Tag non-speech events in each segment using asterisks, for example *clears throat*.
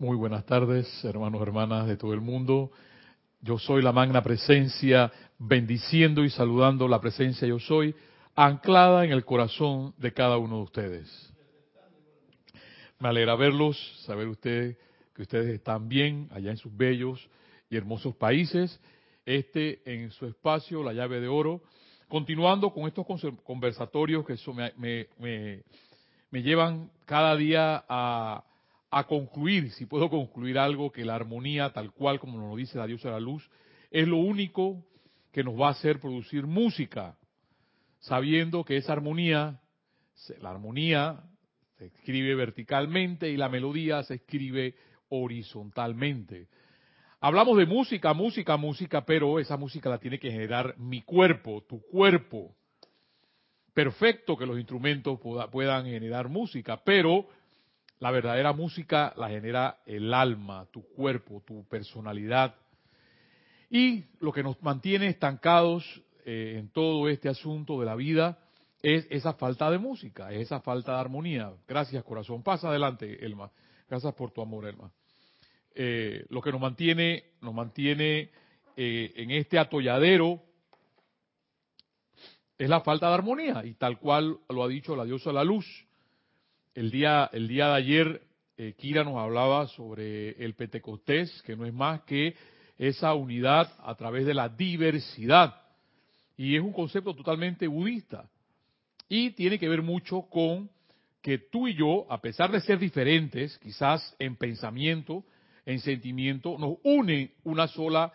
Muy buenas tardes, hermanos, hermanas de todo el mundo. Yo soy la magna presencia, bendiciendo y saludando la presencia yo soy, anclada en el corazón de cada uno de ustedes. Me alegra verlos, saber ustedes que ustedes están bien allá en sus bellos y hermosos países. Este en su espacio, la llave de oro, continuando con estos conversatorios que me, me, me llevan cada día a a concluir, si puedo concluir algo, que la armonía, tal cual como nos lo dice la diosa de la luz, es lo único que nos va a hacer producir música, sabiendo que esa armonía, la armonía se escribe verticalmente y la melodía se escribe horizontalmente. Hablamos de música, música, música, pero esa música la tiene que generar mi cuerpo, tu cuerpo. Perfecto que los instrumentos puedan generar música, pero la verdadera música la genera el alma, tu cuerpo, tu personalidad. Y lo que nos mantiene estancados eh, en todo este asunto de la vida es esa falta de música, es esa falta de armonía. Gracias, corazón. Pasa adelante, Elma. Gracias por tu amor, Elma. Eh, lo que nos mantiene, nos mantiene eh, en este atolladero es la falta de armonía, y tal cual lo ha dicho la diosa la luz. El día, el día de ayer, eh, Kira nos hablaba sobre el Pentecostés, que no es más que esa unidad a través de la diversidad. Y es un concepto totalmente budista. Y tiene que ver mucho con que tú y yo, a pesar de ser diferentes, quizás en pensamiento, en sentimiento, nos une una sola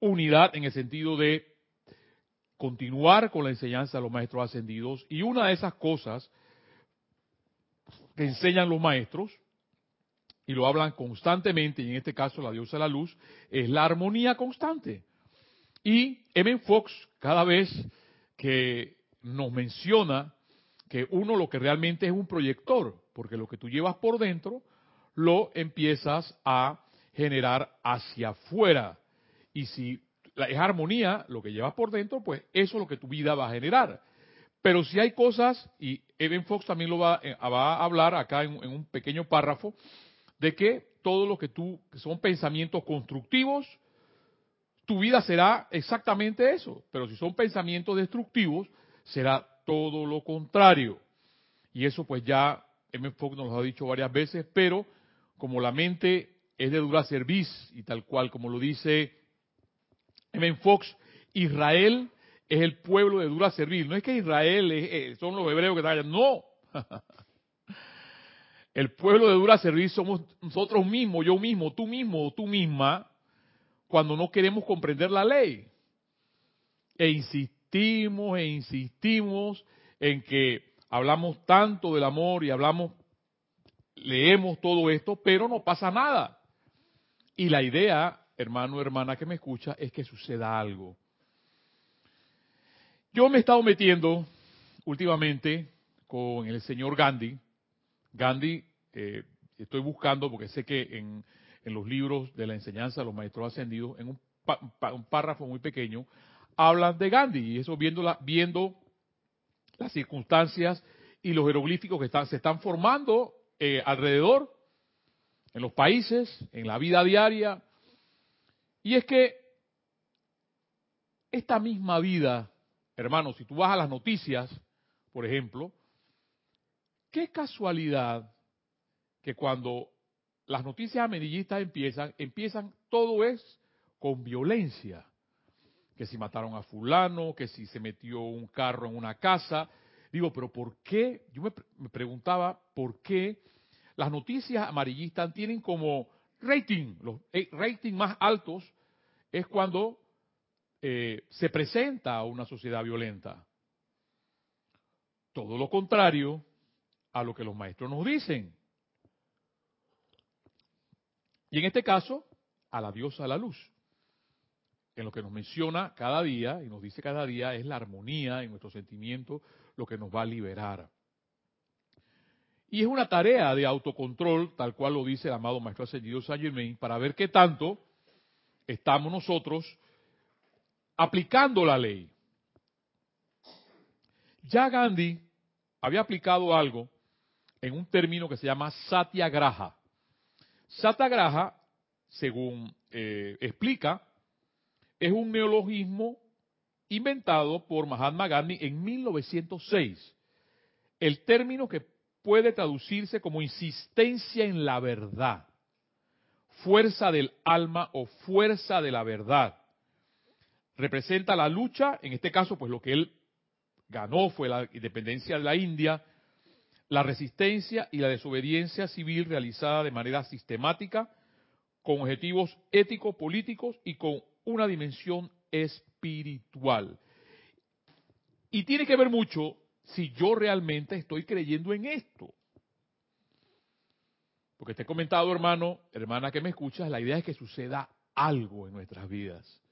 unidad en el sentido de continuar con la enseñanza de los maestros ascendidos. Y una de esas cosas que enseñan los maestros, y lo hablan constantemente, y en este caso la diosa de la luz, es la armonía constante. Y M. Fox, cada vez que nos menciona que uno lo que realmente es un proyector, porque lo que tú llevas por dentro, lo empiezas a generar hacia afuera. Y si es armonía, lo que llevas por dentro, pues eso es lo que tu vida va a generar. Pero si hay cosas, y Evan Fox también lo va, eh, a hablar acá en, un pequeño párrafo, de que todo lo que tú, que son pensamientos constructivos, tu vida será exactamente eso. Pero si son pensamientos destructivos, será todo lo contrario. Y eso pues ya M. Fox nos lo ha dicho varias veces, pero como la mente es de dura serviz y tal cual como lo dice M. Fox, Israel es el pueblo de dura servir. No es que Israel eh, son los hebreos que están allá, no. *laughs* El pueblo de dura servir somos nosotros mismos, yo mismo, tú mismo tú misma, cuando no queremos comprender la ley. E insistimos e insistimos en que hablamos tanto del amor y hablamos, leemos todo esto, pero no pasa nada. Y la idea, hermano hermana que me escucha, es que suceda algo. Yo me he estado metiendo últimamente con el señor Gandhi. Gandhi, eh, estoy buscando, porque sé que en, los libros de la enseñanza de los maestros ascendidos, en un, párrafo muy pequeño, hablan de Gandhi, y eso viendo, viendo las circunstancias y los jeroglíficos que se están formando eh, alrededor, en los países, en la vida diaria. Y es que esta misma vida Hermanos, si tú vas a las noticias, por ejemplo, qué casualidad que cuando las noticias amarillistas empiezan, empiezan todo es con violencia. Que si mataron a fulano, que si se metió un carro en una casa. Digo, pero ¿por qué? Yo me, me preguntaba por qué las noticias amarillistas tienen como rating, los eh, rating más altos es cuando eh, se presenta a una sociedad violenta. Todo lo contrario a lo que los maestros nos dicen. Y en este caso, a la diosa de la luz. En lo que nos menciona cada día, y nos dice cada día, es la armonía en nuestro sentimiento lo que nos va a liberar. Y es una tarea de autocontrol, tal cual lo dice el amado Maestro Ascendido Saint Germain, para ver qué tanto estamos nosotros aplicando la ley. Ya Gandhi había aplicado algo en un término que se llama satyagraha. Satagraha, según eh, explica, es un neologismo inventado por Mahatma Gandhi en 1906. El término que puede traducirse como insistencia en la verdad, fuerza del alma o fuerza de la verdad. Representa la lucha, en este caso, pues lo que él ganó fue la independencia de la India, la resistencia y la desobediencia civil realizada de manera sistemática, con objetivos éticos, políticos y con una dimensión espiritual. Y tiene que ver mucho si yo realmente estoy creyendo en esto. Porque te he comentado, hermano, hermana que me escuchas, la idea es que suceda algo en nuestras vidas.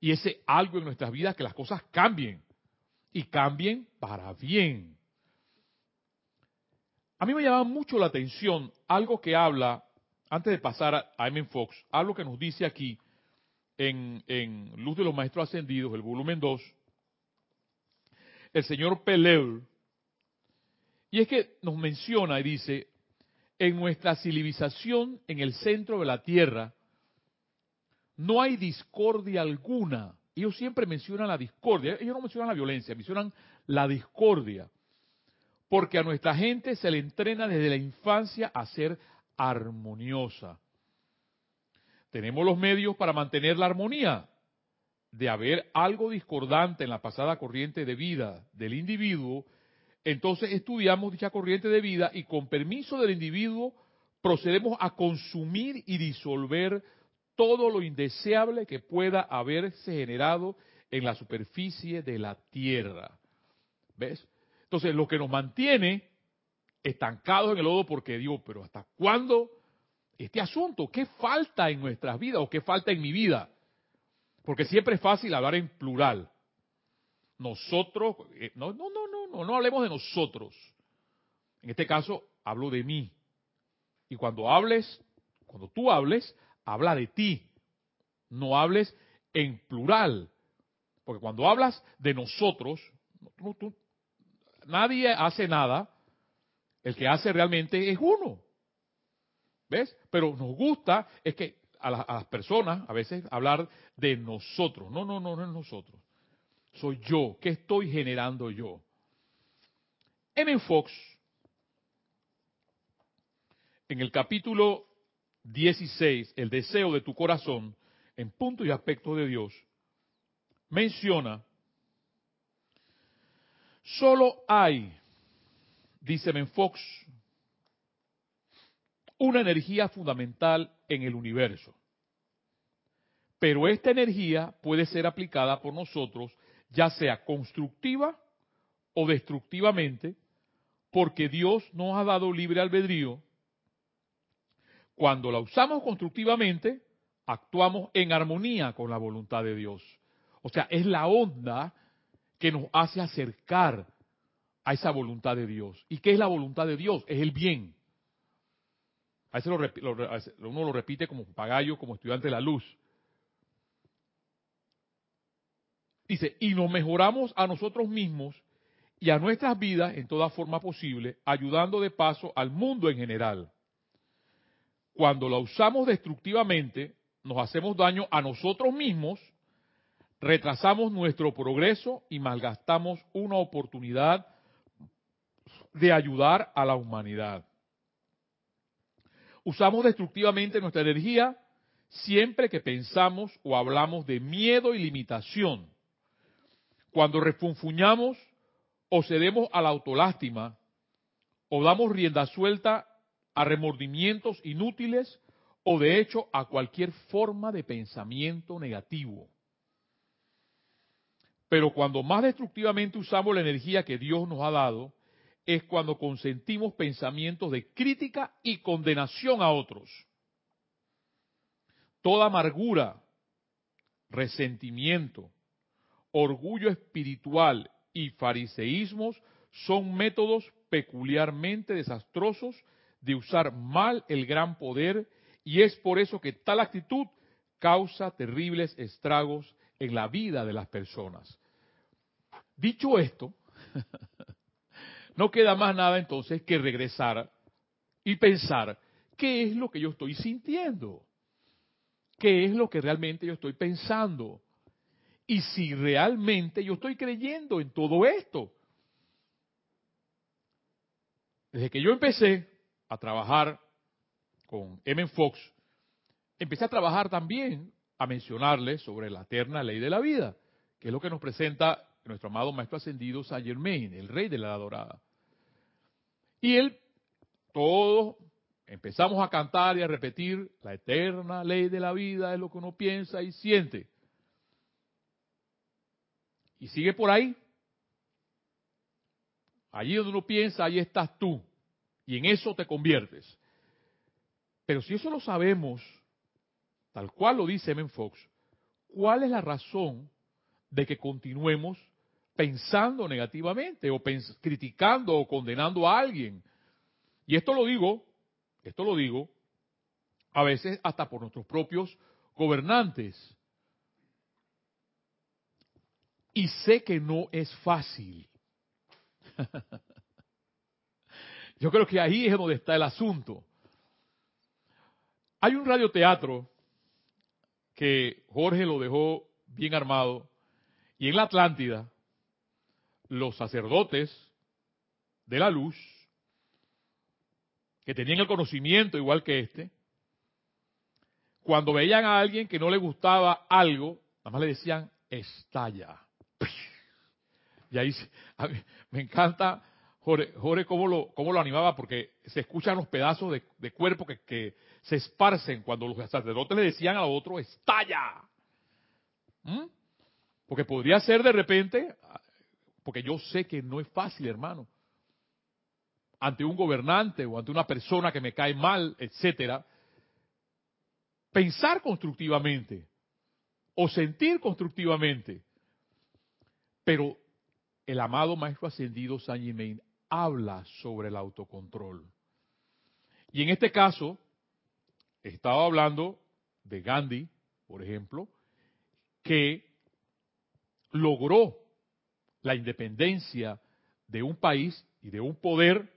Y ese algo en nuestras vidas, que las cosas cambien. Y cambien para bien. A mí me llama mucho la atención algo que habla, antes de pasar a M. Fox, algo que nos dice aquí en, en Luz de los Maestros Ascendidos, el volumen 2, el señor Peleur, y es que nos menciona y dice, en nuestra civilización en el centro de la Tierra, no hay discordia alguna. Ellos siempre mencionan la discordia, ellos no mencionan la violencia, mencionan la discordia. Porque a nuestra gente se le entrena desde la infancia a ser armoniosa. Tenemos los medios para mantener la armonía. De haber algo discordante en la pasada corriente de vida del individuo, entonces estudiamos dicha corriente de vida y con permiso del individuo procedemos a consumir y disolver todo lo indeseable que pueda haberse generado en la superficie de la tierra. ¿Ves? Entonces, lo que nos mantiene estancados en el lodo, porque digo, pero ¿hasta cuándo este asunto? ¿Qué falta en nuestras vidas o qué falta en mi vida? Porque siempre es fácil hablar en plural. Nosotros, eh, no, no, no, no, no, no hablemos de nosotros. En este caso, hablo de mí. Y cuando hables, cuando tú hables, habla de ti. No hables en plural. Porque cuando hablas de nosotros, nadie hace nada. El que hace realmente es uno. ¿Ves? Pero nos gusta es que a, las personas a veces hablar de nosotros. No, no, no, no es nosotros. Soy yo. ¿Qué estoy generando yo? M. Fox, en el capítulo 16, El deseo de tu corazón, en punto y aspecto de Dios, menciona, solo hay, dice Fox, una energía fundamental en el universo. Pero esta energía puede ser aplicada por nosotros ya sea constructiva o destructivamente, porque Dios nos ha dado libre albedrío. Cuando la usamos constructivamente, actuamos en armonía con la voluntad de Dios. O sea, es la onda que nos hace acercar a esa voluntad de Dios. ¿Y qué es la voluntad de Dios? Es el bien. A veces uno lo repite como pagallo, como estudiante de la luz. Dice, y nos mejoramos a nosotros mismos y a nuestras vidas en toda forma posible, ayudando de paso al mundo en general. Cuando la usamos destructivamente, nos hacemos daño a nosotros mismos, retrasamos nuestro progreso y malgastamos una oportunidad de ayudar a la humanidad. Usamos destructivamente nuestra energía siempre que pensamos o hablamos de miedo y limitación cuando refunfuñamos o cedemos a la autolástima o damos rienda suelta a remordimientos inútiles o de hecho a cualquier forma de pensamiento negativo. Pero cuando más destructivamente usamos la energía que Dios nos ha dado, es cuando consentimos pensamientos de crítica y condenación a otros. Toda amargura, resentimiento, orgullo espiritual y fariseísmos son métodos peculiarmente desastrosos de usar mal el gran poder y es por eso que tal actitud causa terribles estragos en la vida de las personas. Dicho esto, *laughs* no queda más nada entonces que regresar y pensar qué es lo que yo estoy sintiendo, qué es lo que realmente yo estoy pensando y si realmente yo estoy creyendo en todo esto. Desde que yo empecé a trabajar con M. Fox, empecé a trabajar también a mencionarles sobre la eterna ley de la vida, que es lo que nos presenta nuestro amado Maestro Ascendido Saint Germain, el rey de la adorada. Y él, todos empezamos a cantar y a repetir, la eterna ley de la vida es lo que uno piensa y siente. Y sigue por ahí. Allí donde uno piensa, ahí estás tú. Y en eso te conviertes. Pero si eso lo sabemos, tal cual lo dice Men Fox, ¿cuál es la razón de que continuemos pensando negativamente o criticando o condenando a alguien? Y esto lo digo, esto lo digo, a veces hasta por nuestros propios gobernantes. Y sé que no es fácil. *laughs* Yo creo que ahí es donde está el asunto. Hay un radioteatro que Jorge lo dejó bien armado y en la Atlántida los sacerdotes de la luz, que tenían el conocimiento igual que este, cuando veían a alguien que no le gustaba algo, nada más le decían, estalla. *laughs* Y ahí me encanta Jorge, Jorge cómo, lo, cómo lo animaba, porque se escuchan los pedazos de, cuerpo que, se esparcen cuando los sacerdotes le decían a otro, estalla. ¿Mm? Porque podría ser de repente, porque yo sé que no es fácil, hermano, ante un gobernante o ante una persona que me cae mal, etcétera, pensar constructivamente o sentir constructivamente. Pero el amado Maestro Ascendido San Germain habla sobre el autocontrol. Y en este caso, estaba hablando de Gandhi, por ejemplo, que logró la independencia de un país y de un poder,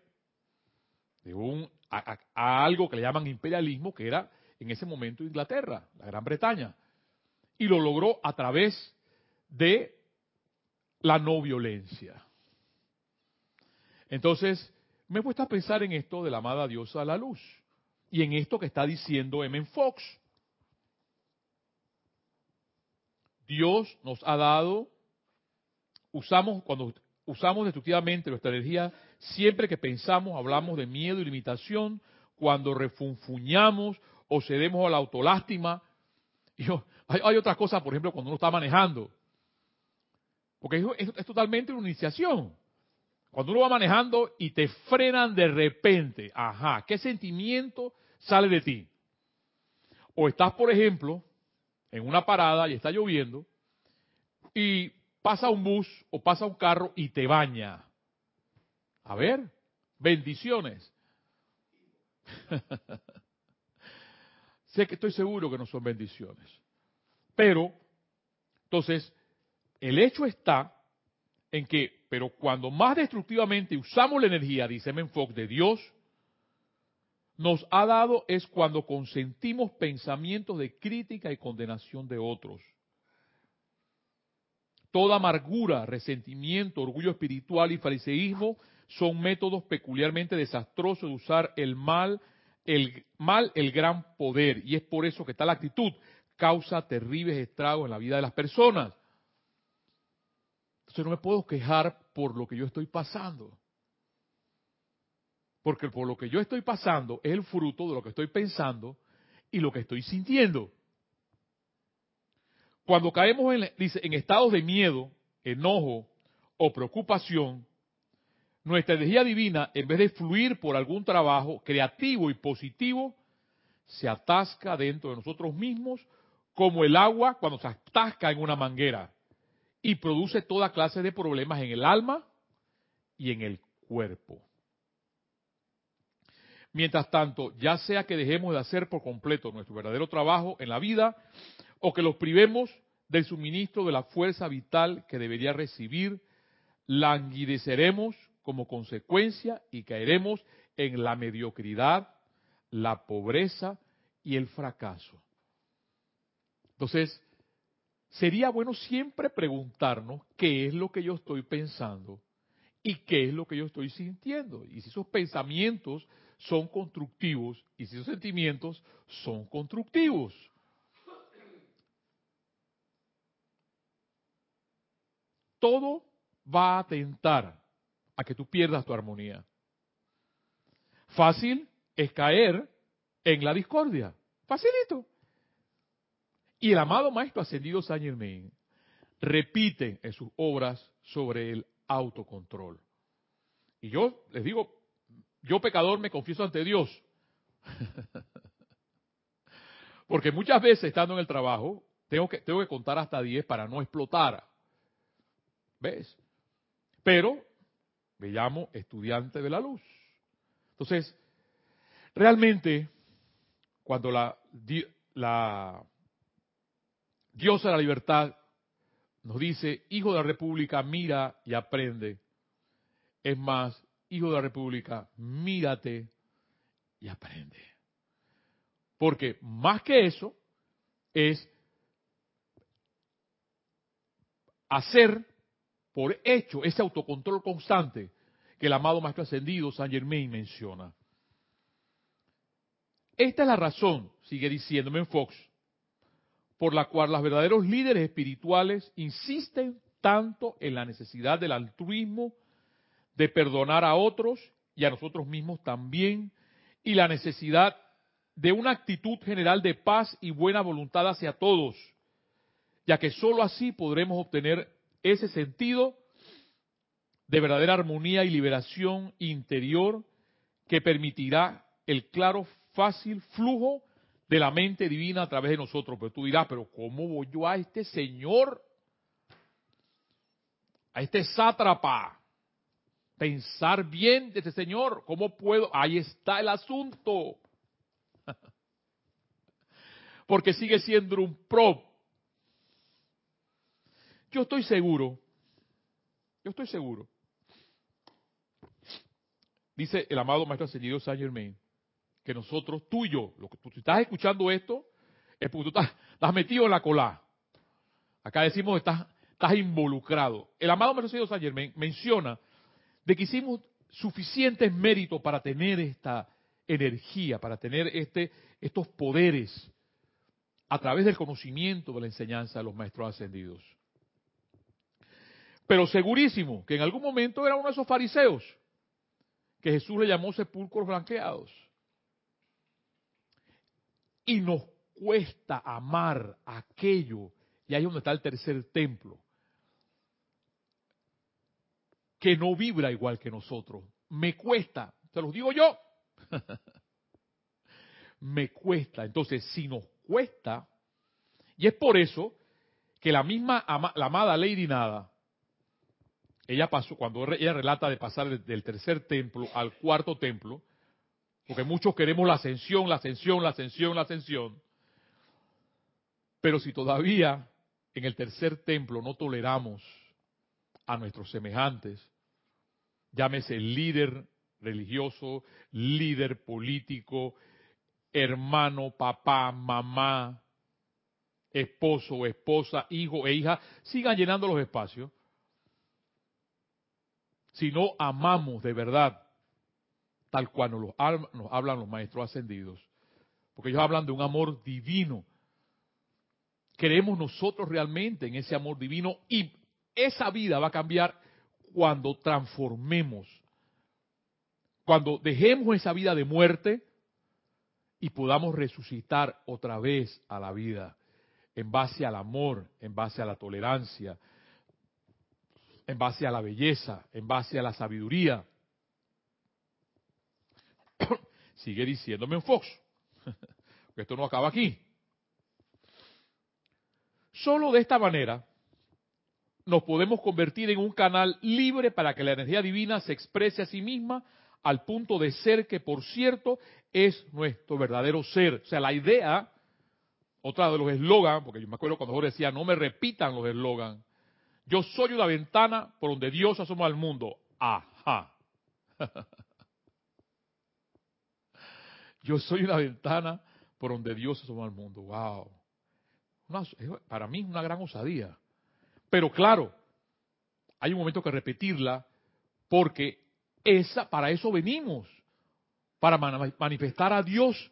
de un, a, algo que le llaman imperialismo, que era en ese momento Inglaterra, la Gran Bretaña. Y lo logró a través de la no violencia. Entonces, me he puesto a pensar en esto de la amada diosa la luz y en esto que está diciendo M. Fox. Dios nos ha dado, usamos, cuando usamos destructivamente nuestra energía, siempre que pensamos, hablamos de miedo y limitación, cuando refunfuñamos o cedemos a la autolástima. Y hay, hay otras cosas, por ejemplo, cuando uno está manejando. Porque es totalmente una iniciación. Cuando uno va manejando y te frenan de repente, ajá, ¿qué sentimiento sale de ti? O estás, por ejemplo, en una parada y está lloviendo y pasa un bus o pasa un carro y te baña. A ver, bendiciones. *laughs* sé que estoy seguro que no son bendiciones. Pero, entonces, el hecho está en que pero cuando más destructivamente usamos la energía, dice Menfoc, de Dios, nos ha dado es cuando consentimos pensamientos de crítica y condenación de otros. Toda amargura, resentimiento, orgullo espiritual y fariseísmo son métodos peculiarmente desastrosos de usar el mal, el mal, el gran poder. Y es por eso que tal actitud causa terribles estragos en la vida de las personas. Entonces no me puedo quejar por lo que yo estoy pasando. Porque por lo que yo estoy pasando es el fruto de lo que estoy pensando y lo que estoy sintiendo. Cuando caemos en, dice, en estados de miedo, enojo o preocupación, nuestra energía divina, en vez de fluir por algún trabajo creativo y positivo, se atasca dentro de nosotros mismos como el agua cuando se atasca en una manguera y produce toda clase de problemas en el alma y en el cuerpo. Mientras tanto, ya sea que dejemos de hacer por completo nuestro verdadero trabajo en la vida o que los privemos del suministro de la fuerza vital que debería recibir, languideceremos como consecuencia y caeremos en la mediocridad, la pobreza y el fracaso. Entonces, sería bueno siempre preguntarnos qué es lo que yo estoy pensando y qué es lo que yo estoy sintiendo. Y si esos pensamientos son constructivos y si esos sentimientos son constructivos. Todo va a tentar a que tú pierdas tu armonía. Fácil es caer en la discordia. Facilito. Y el amado Maestro Ascendido Saint Germain repite en sus obras sobre el autocontrol. Y yo les digo, yo pecador me confieso ante Dios. *laughs* Porque muchas veces estando en el trabajo, tengo que, tengo que contar hasta 10 para no explotar. ¿Ves? Pero me llamo estudiante de la luz. Entonces, realmente, cuando la, la diosa de la libertad nos dice, hijo de la república, mira y aprende. Es más, hijo de la república, mírate y aprende. Porque más que eso, es hacer por hecho ese autocontrol constante que el amado Maestro Ascendido San Germain menciona. Esta es la razón, sigue diciéndome en Fox, por la cual los verdaderos líderes espirituales insisten tanto en la necesidad del altruismo, de perdonar a otros y a nosotros mismos también, y la necesidad de una actitud general de paz y buena voluntad hacia todos, ya que sólo así podremos obtener ese sentido de verdadera armonía y liberación interior que permitirá el claro, fácil flujo de la mente divina a través de nosotros. Pero tú dirás, pero ¿cómo voy yo a este Señor? A este sátrapa. Pensar bien de este Señor. ¿Cómo puedo? Ahí está el asunto. *laughs* Porque sigue siendo un pro yo estoy seguro, yo estoy seguro, dice el amado Maestro Ascendido Saint Germain, que nosotros, tú y yo, lo que tú estás escuchando esto, es porque tú estás, metido en la cola. Acá decimos estás, estás involucrado. El amado Saint Germain menciona de que hicimos suficientes méritos para tener esta energía, para tener este, estos poderes a través del conocimiento de la enseñanza de los maestros ascendidos. Pero segurísimo que en algún momento era uno de esos fariseos que Jesús le llamó sepulcros blanqueados. Y nos cuesta amar aquello, y ahí es donde está el tercer templo, que no vibra igual que nosotros. Me cuesta, te lo digo yo. *laughs* Me cuesta. Entonces, si nos cuesta, y es por eso que la misma la amada Lady Nada ella pasó, cuando ella relata de pasar del tercer templo al cuarto templo, porque muchos queremos la ascensión, la ascensión, la ascensión, la ascensión, pero si todavía en el tercer templo no toleramos a nuestros semejantes, llámese líder religioso, líder político, hermano, papá, mamá, esposo esposa, hijo e hija, sigan llenando los espacios. Si no amamos de verdad, tal cual nos, nos hablan los maestros ascendidos, porque ellos hablan de un amor divino. Creemos nosotros realmente en ese amor divino y esa vida va a cambiar cuando transformemos, cuando dejemos esa vida de muerte y podamos resucitar otra vez a la vida en base al amor, en base a la tolerancia, en base a la belleza, en base a la sabiduría. Sigue diciéndome en Fox, *laughs* esto no acaba aquí. Solo de esta manera nos podemos convertir en un canal libre para que la energía divina se exprese a sí misma al punto de ser que, por cierto, es nuestro verdadero ser. O sea, la idea, otra de los eslogans, porque yo me acuerdo cuando Jorge decía, no me repitan los eslogans, yo soy una ventana por donde Dios asoma al mundo. Ajá. *laughs* Yo soy una ventana por donde Dios asoma al mundo. ¡Wow! para mí es una gran osadía. Pero claro, hay un momento que repetirla porque esa, para eso venimos, para manifestar a Dios.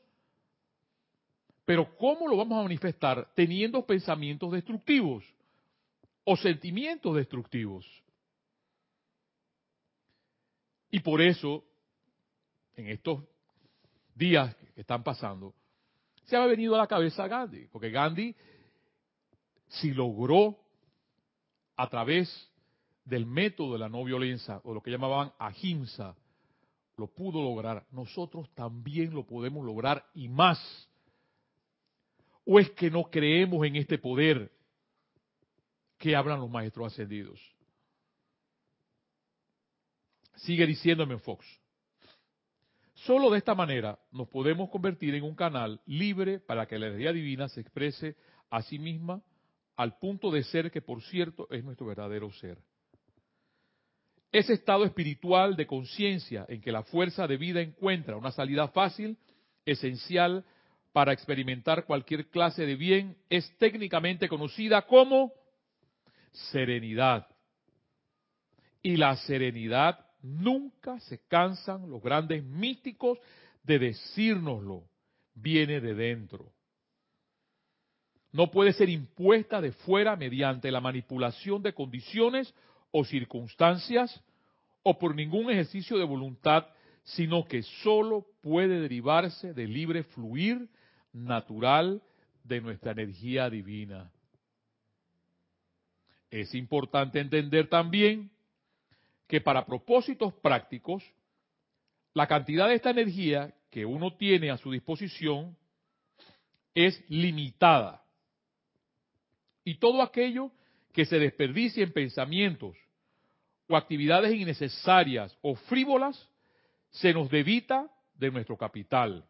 Pero ¿cómo lo vamos a manifestar? Teniendo pensamientos destructivos o sentimientos destructivos. Y por eso, en estos días que están pasando, se ha venido a la cabeza Gandhi, porque Gandhi si logró a través del método de la no violencia, o lo que llamaban ahimsa, lo pudo lograr, nosotros también lo podemos lograr y más. ¿O es que no creemos en este poder que hablan los maestros ascendidos? Sigue diciéndome Fox. Solo de esta manera nos podemos convertir en un canal libre para que la energía divina se exprese a sí misma al punto de ser que, por cierto, es nuestro verdadero ser. Ese estado espiritual de conciencia en que la fuerza de vida encuentra una salida fácil, esencial para experimentar cualquier clase de bien, es técnicamente conocida como serenidad. Y la serenidad nunca se cansan los grandes místicos de decírnoslo, viene de dentro. No puede ser impuesta de fuera mediante la manipulación de condiciones o circunstancias o por ningún ejercicio de voluntad, sino que sólo puede derivarse del libre fluir natural de nuestra energía divina. Es importante entender también que para propósitos prácticos, la cantidad de esta energía que uno tiene a su disposición es limitada y todo aquello que se desperdicie en pensamientos o actividades innecesarias o frívolas, se nos debita de nuestro capital.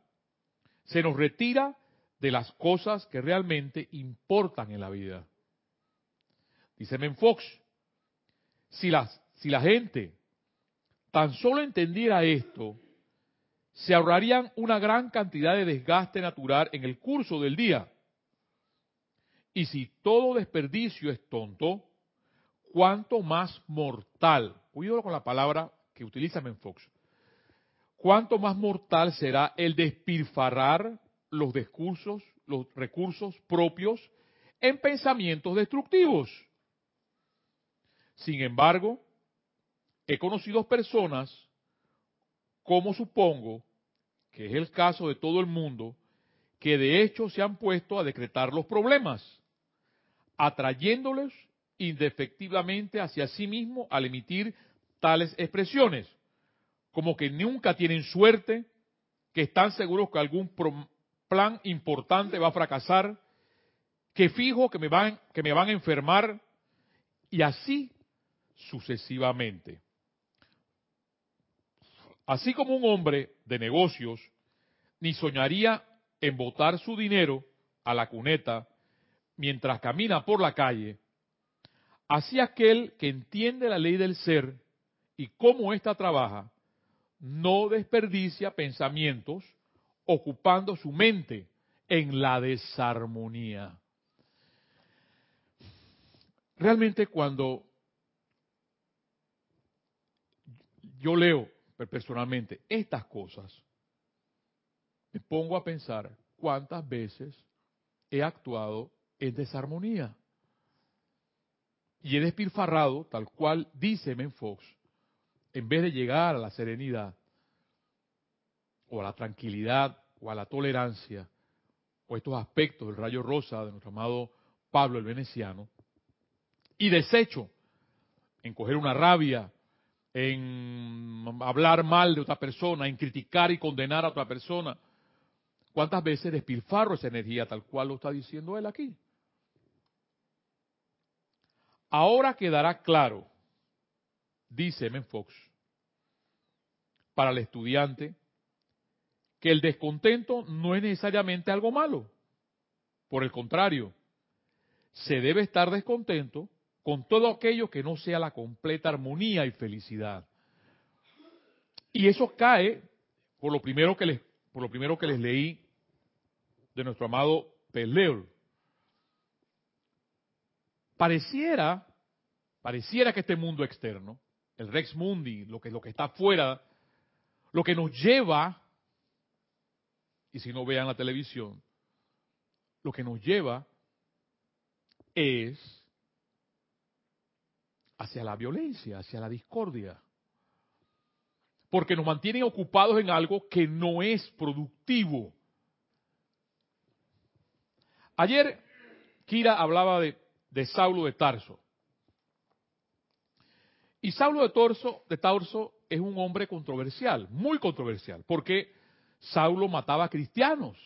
Se nos retira de las cosas que realmente importan en la vida. Dice Fox, si, las, si la gente tan solo entendiera esto, se ahorrarían una gran cantidad de desgaste natural en el curso del día. Y si todo desperdicio es tonto, cuánto más mortal, cuidado con la palabra que utiliza Menfox, cuánto más mortal será el despilfarrar los discursos, los recursos propios en pensamientos destructivos. Sin embargo, he conocido personas, como supongo que es el caso de todo el mundo, que de hecho se han puesto a decretar los problemas atrayéndoles indefectivamente hacia sí mismo al emitir tales expresiones, como que nunca tienen suerte, que están seguros que algún plan importante va a fracasar, que fijo que me van, que me van a enfermar, y así sucesivamente. Así como un hombre de negocios ni soñaría en botar su dinero a la cuneta mientras camina por la calle, así aquel que entiende la ley del ser y cómo ésta trabaja, no desperdicia pensamientos ocupando su mente en la desarmonía. Realmente cuando yo leo personalmente estas cosas, me pongo a pensar cuántas veces he actuado es desarmonía. Y he despilfarrado, tal cual dice Menfox, en vez de llegar a la serenidad, o a la tranquilidad, o a la tolerancia, o estos aspectos del rayo rosa de nuestro amado Pablo el Veneciano, y desecho en coger una rabia, en hablar mal de otra persona, en criticar y condenar a otra persona. ¿Cuántas veces despilfarro esa energía tal cual lo está diciendo él aquí? Ahora quedará claro, dice M. Fox, para el estudiante, que el descontento no es necesariamente algo malo. Por el contrario, se debe estar descontento con todo aquello que no sea la completa armonía y felicidad. Y eso cae por lo primero que les por lo primero que les leí de nuestro amado Peleur. Pareciera, pareciera que este mundo externo, el Rex Mundi, lo que, lo que está afuera, lo que nos lleva, y si no vean la televisión, lo que nos lleva es hacia la violencia, hacia la discordia. Porque nos mantienen ocupados en algo que no es productivo. Ayer Kira hablaba de, Saulo de Tarso. Y Saulo de Tarso, de Tarso es un hombre controversial, muy controversial, porque Saulo mataba a cristianos,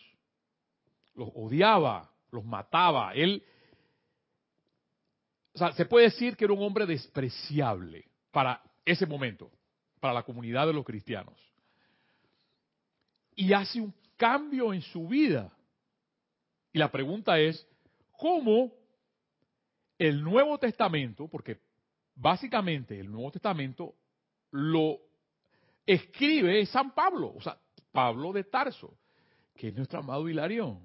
los odiaba, los mataba. Él, o sea, se puede decir que era un hombre despreciable para ese momento, para la comunidad de los cristianos. Y hace un cambio en su vida. Y la pregunta es, ¿cómo el Nuevo Testamento, porque básicamente el Nuevo Testamento lo escribe San Pablo, o sea, Pablo de Tarso, que es nuestro amado Hilarión.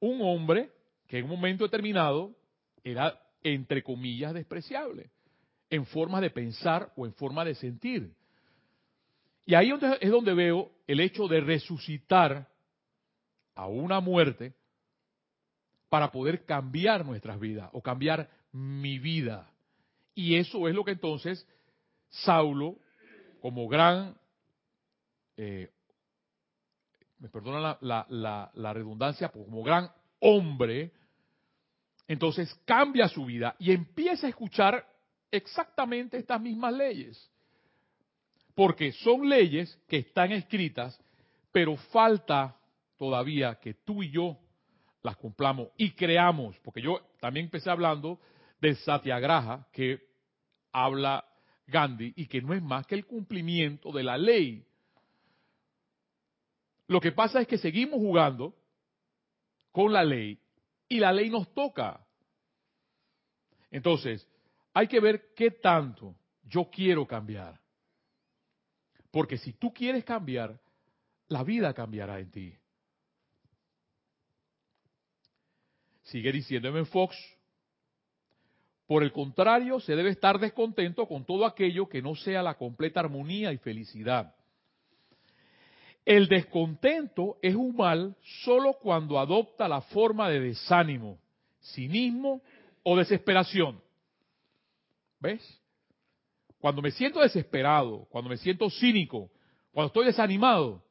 Un hombre que en un momento determinado era, entre comillas, despreciable, en forma de pensar o en forma de sentir. Y ahí es donde veo el hecho de resucitar a una muerte para poder cambiar nuestras vidas o cambiar mi vida. Y eso es lo que entonces Saulo, como gran, eh, me perdona la, redundancia, como gran hombre, entonces cambia su vida y empieza a escuchar exactamente estas mismas leyes. Porque son leyes que están escritas, pero falta todavía que tú y yo las cumplamos y creamos, porque yo también empecé hablando de Satyagraha que habla Gandhi y que no es más que el cumplimiento de la ley. Lo que pasa es que seguimos jugando con la ley y la ley nos toca. Entonces, hay que ver qué tanto yo quiero cambiar. Porque si tú quieres cambiar, la vida cambiará en ti. Sigue diciéndome Fox, por el contrario, se debe estar descontento con todo aquello que no sea la completa armonía y felicidad. El descontento es un mal solo cuando adopta la forma de desánimo, cinismo o desesperación. ¿Ves? Cuando me siento desesperado, cuando me siento cínico, cuando estoy desanimado,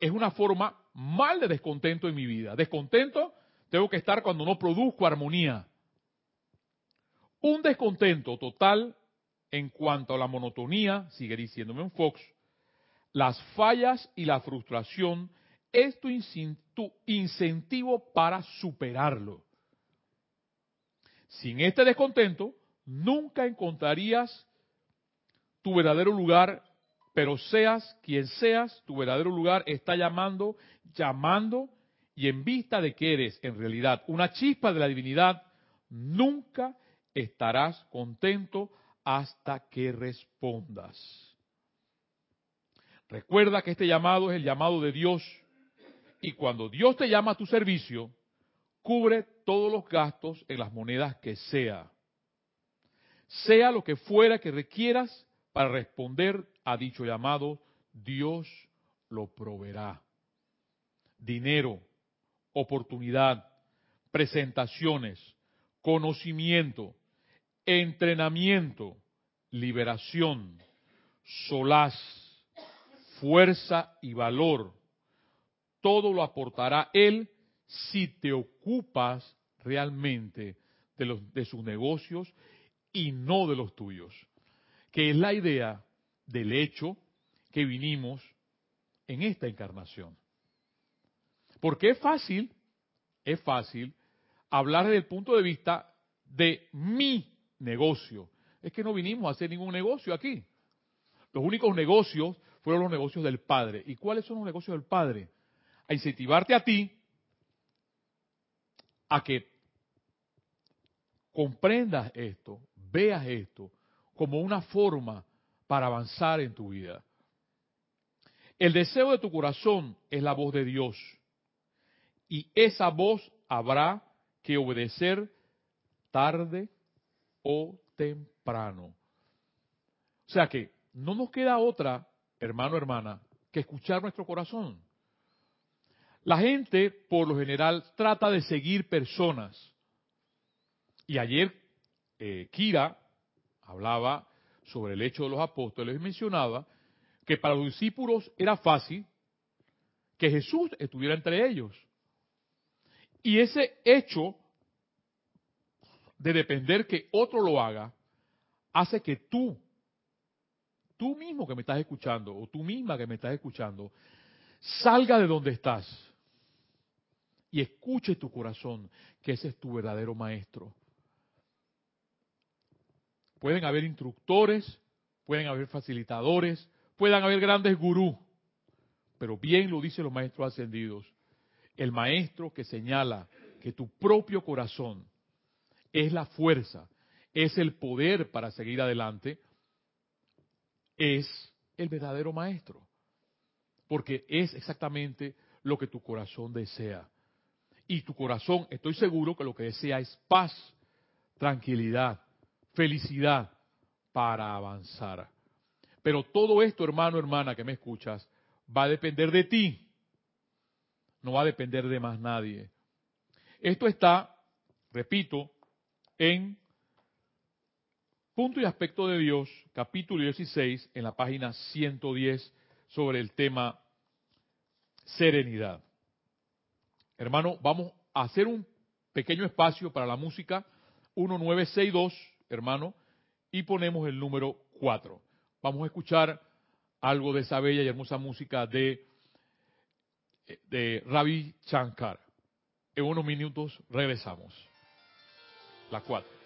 es una forma mal de descontento en mi vida. Descontento tengo que estar cuando no produzco armonía. Un descontento total en cuanto a la monotonía, sigue diciéndome un Fox, las fallas y la frustración es tu incentivo para superarlo. Sin este descontento, nunca encontrarías tu verdadero lugar, pero seas quien seas, tu verdadero lugar está llamando, llamando, y en vista de que eres en realidad una chispa de la divinidad, nunca estarás contento hasta que respondas. Recuerda que este llamado es el llamado de Dios y cuando Dios te llama a tu servicio, cubre todos los gastos en las monedas que sea. Sea lo que fuera que requieras para responder a dicho llamado, Dios lo proveerá. Dinero, oportunidad, presentaciones, conocimiento, entrenamiento, liberación, solaz, fuerza y valor. Todo lo aportará Él si te ocupas realmente de, los, de sus negocios y no de los tuyos. Que es la idea del hecho que vinimos en esta encarnación. Porque es fácil, es fácil hablar desde el punto de vista de mi negocio. Es que no vinimos a hacer ningún negocio aquí. Los únicos negocios fueron los negocios del Padre. ¿Y cuáles son los negocios del Padre? A incentivarte a ti a que comprendas esto, veas esto como una forma para avanzar en tu vida. El deseo de tu corazón es la voz de Dios. Y esa voz habrá que obedecer tarde o temprano. O sea que no nos queda otra, hermano, hermana, que escuchar nuestro corazón. La gente, por lo general, trata de seguir personas. Y ayer eh, Kira hablaba sobre el hecho de los apóstoles y mencionaba que para los discípulos era fácil que Jesús estuviera entre ellos. Y ese hecho de depender que otro lo haga, hace que tú, tú mismo que me estás escuchando, o tú misma que me estás escuchando, salga de donde estás y escuche tu corazón, que ese es tu verdadero maestro. Pueden haber instructores, pueden haber facilitadores, puedan haber grandes gurús, pero bien lo dicen los maestros ascendidos. El maestro que señala que tu propio corazón es la fuerza, es el poder para seguir adelante, es el verdadero maestro. Porque es exactamente lo que tu corazón desea. Y tu corazón, estoy seguro que lo que desea es paz, tranquilidad, felicidad para avanzar. Pero todo esto, hermano, hermana, que me escuchas, va a depender de ti. No va a depender de más nadie. Esto está, repito, en Punto y Aspecto de Dios, capítulo 16, en la página 110, sobre el tema serenidad. Hermano, vamos a hacer un pequeño espacio para la música 1962, hermano, y ponemos el número 4. Vamos a escuchar algo de esa bella y hermosa música de, de Ravi Shankar. En unos minutos regresamos. La 4.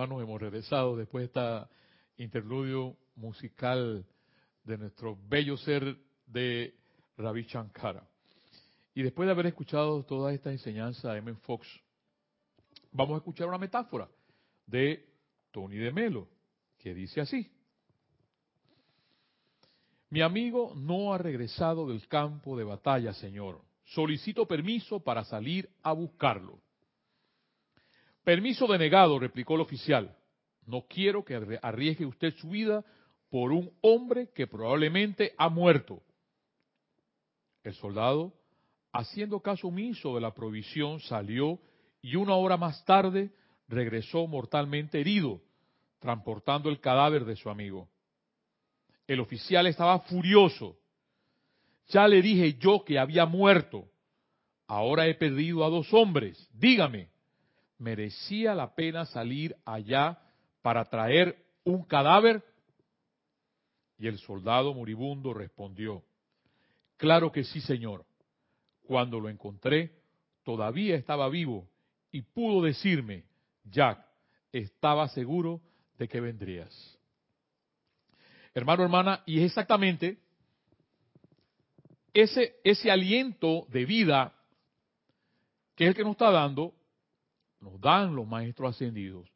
Hermanos, hemos regresado después de esta interludio musical de nuestro bello ser de Ravi Shankara. Y después de haber escuchado toda esta enseñanza de M. Fox, vamos a escuchar una metáfora de Tony de Melo, que dice así. Mi amigo no ha regresado del campo de batalla, señor. Solicito permiso para salir a buscarlo. Permiso denegado, replicó el oficial. No quiero que arriesgue usted su vida por un hombre que probablemente ha muerto. El soldado, haciendo caso omiso de la provisión, salió y una hora más tarde regresó mortalmente herido, transportando el cadáver de su amigo. El oficial estaba furioso. Ya le dije yo que había muerto. Ahora he perdido a dos hombres. Dígame, ¿merecía la pena salir allá para traer un cadáver? Y el soldado moribundo respondió, Claro que sí, señor. Cuando lo encontré, todavía estaba vivo y pudo decirme, Jack, estaba seguro de que vendrías. Hermano, hermana, y es exactamente ese, ese aliento de vida que es el que nos está dando, nos dan los maestros ascendidos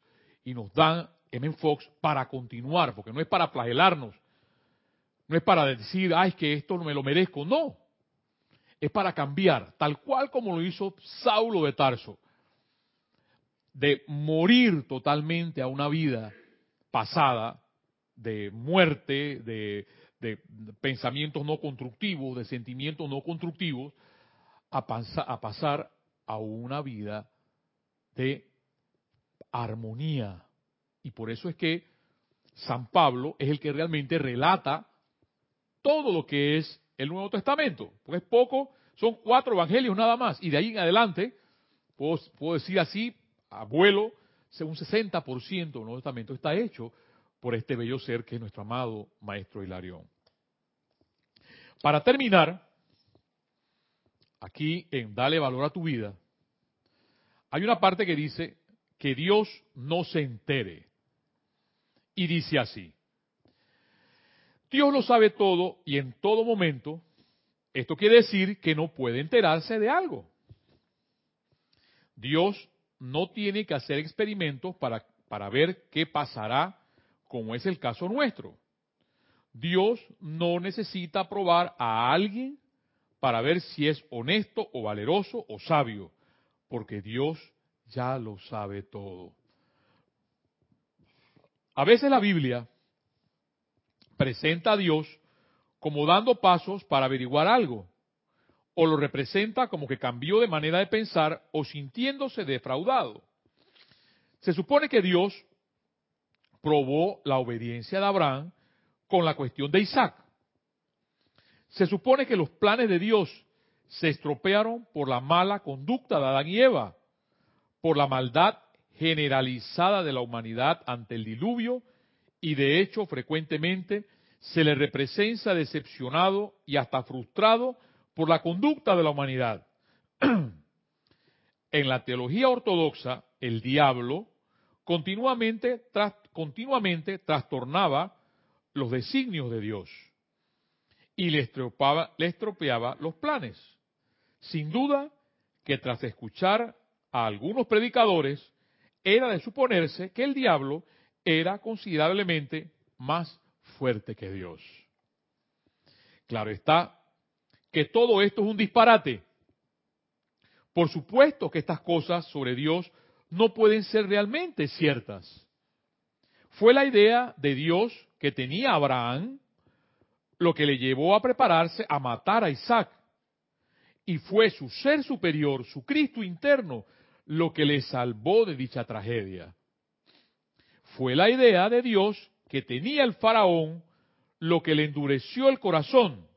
y nos dan M. Fox para continuar, porque no es para flagelarnos, no es para decir, ay, es que esto no me lo merezco, no, es para cambiar, tal cual como lo hizo Saulo de Tarso, de morir totalmente a una vida pasada de muerte, de, pensamientos no constructivos, de sentimientos no constructivos, a, a pasar a una vida de armonía. Y por eso es que San Pablo es el que realmente relata todo lo que es el Nuevo Testamento. Porque es poco, son cuatro evangelios nada más. Y de ahí en adelante, puedo, puedo decir así, abuelo, un 60% del Nuevo Testamento está hecho por este bello ser que es nuestro amado Maestro Hilarión. Para terminar, aquí en Dale valor a tu vida, hay una parte que dice que Dios no se entere. Y dice así, Dios lo sabe todo y en todo momento, esto quiere decir que no puede enterarse de algo. Dios no tiene que hacer experimentos para, para ver qué pasará como es el caso nuestro. Dios no necesita probar a alguien para ver si es honesto o valeroso o sabio, porque Dios ya lo sabe todo. A veces la Biblia presenta a Dios como dando pasos para averiguar algo, o lo representa como que cambió de manera de pensar o sintiéndose defraudado. Se supone que Dios probó la obediencia de Abraham con la cuestión de Isaac. Se supone que los planes de Dios se estropearon por la mala conducta de Adán y Eva, por la maldad generalizada de la humanidad ante el diluvio y de hecho frecuentemente se le representa decepcionado y hasta frustrado por la conducta de la humanidad. *clears throat* en la teología ortodoxa, el diablo continuamente, continuamente trastornaba los designios de Dios y le le estropeaba los planes. Sin duda que tras escuchar a algunos predicadores, era de suponerse que el diablo era considerablemente más fuerte que Dios. Claro está que todo esto es un disparate. Por supuesto que estas cosas sobre Dios no pueden ser realmente ciertas. Fue la idea de Dios que tenía Abraham lo que le llevó a prepararse a matar a Isaac. Y fue su ser superior, su Cristo interno, lo que le salvó de dicha tragedia. Fue la idea de Dios que tenía el faraón lo que le endureció el corazón.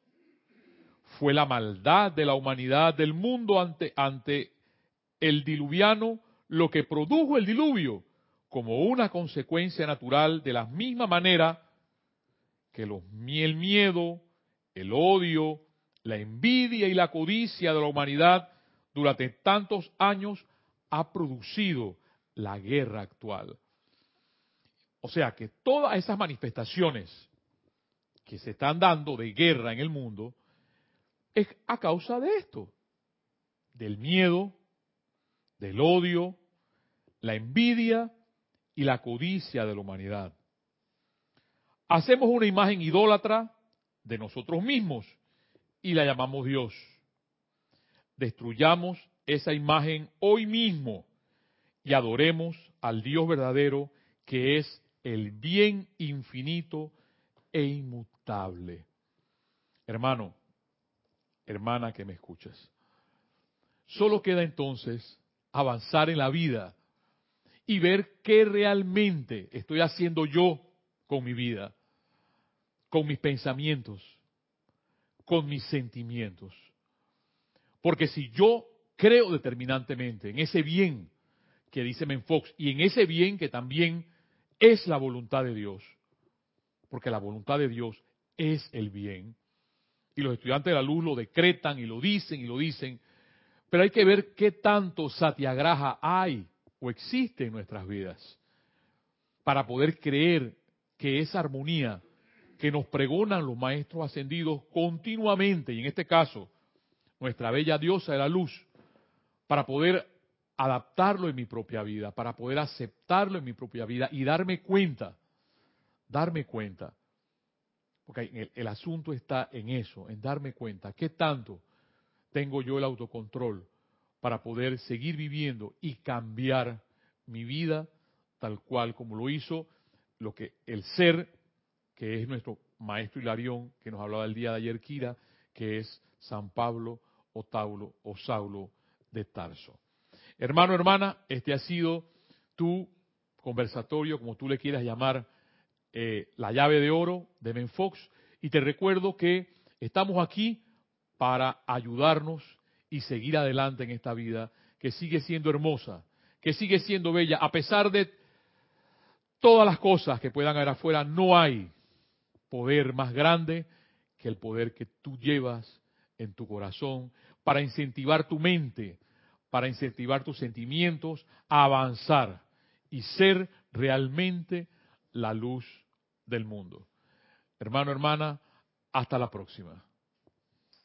Fue la maldad de la humanidad del mundo ante, ante el diluviano lo que produjo el diluvio como una consecuencia natural de la misma manera que los, el miedo, el odio, la envidia y la codicia de la humanidad durante tantos años ha producido la guerra actual. O sea que todas esas manifestaciones que se están dando de guerra en el mundo es a causa de esto, del miedo, del odio, la envidia y la codicia de la humanidad. Hacemos una imagen idólatra de nosotros mismos y la llamamos Dios. Destruyamos esa imagen hoy mismo y adoremos al Dios verdadero que es el bien infinito e inmutable. Hermano, hermana que me escuchas, solo queda entonces avanzar en la vida y ver qué realmente estoy haciendo yo con mi vida, con mis pensamientos, con mis sentimientos. Porque si yo creo determinantemente en ese bien que dice Menfox y en ese bien que también es la voluntad de Dios, porque la voluntad de Dios es el bien, y los estudiantes de la luz lo decretan y lo dicen y lo dicen, pero hay que ver qué tanto satiagraja hay o existe en nuestras vidas para poder creer que esa armonía que nos pregonan los maestros ascendidos continuamente, y en este caso nuestra bella diosa de la luz, para poder adaptarlo en mi propia vida, para poder aceptarlo en mi propia vida y darme cuenta, darme cuenta, porque el, asunto está en eso, en darme cuenta, qué tanto tengo yo el autocontrol para poder seguir viviendo y cambiar mi vida tal cual como lo hizo lo que el ser que es nuestro maestro Hilarión que nos hablaba el día de ayer Kira, que es San Pablo o Taulo o Saulo de Tarso. Hermano, hermana, este ha sido tu conversatorio, como tú le quieras llamar, eh, la llave de oro de Menfox. Y te recuerdo que estamos aquí para ayudarnos y seguir adelante en esta vida que sigue siendo hermosa, que sigue siendo bella, a pesar de todas las cosas que puedan haber afuera, no hay poder más grande que el poder que tú llevas en tu corazón para incentivar tu mente, para incentivar tus sentimientos a avanzar y ser realmente la luz del mundo. Hermano, hermana, hasta la próxima.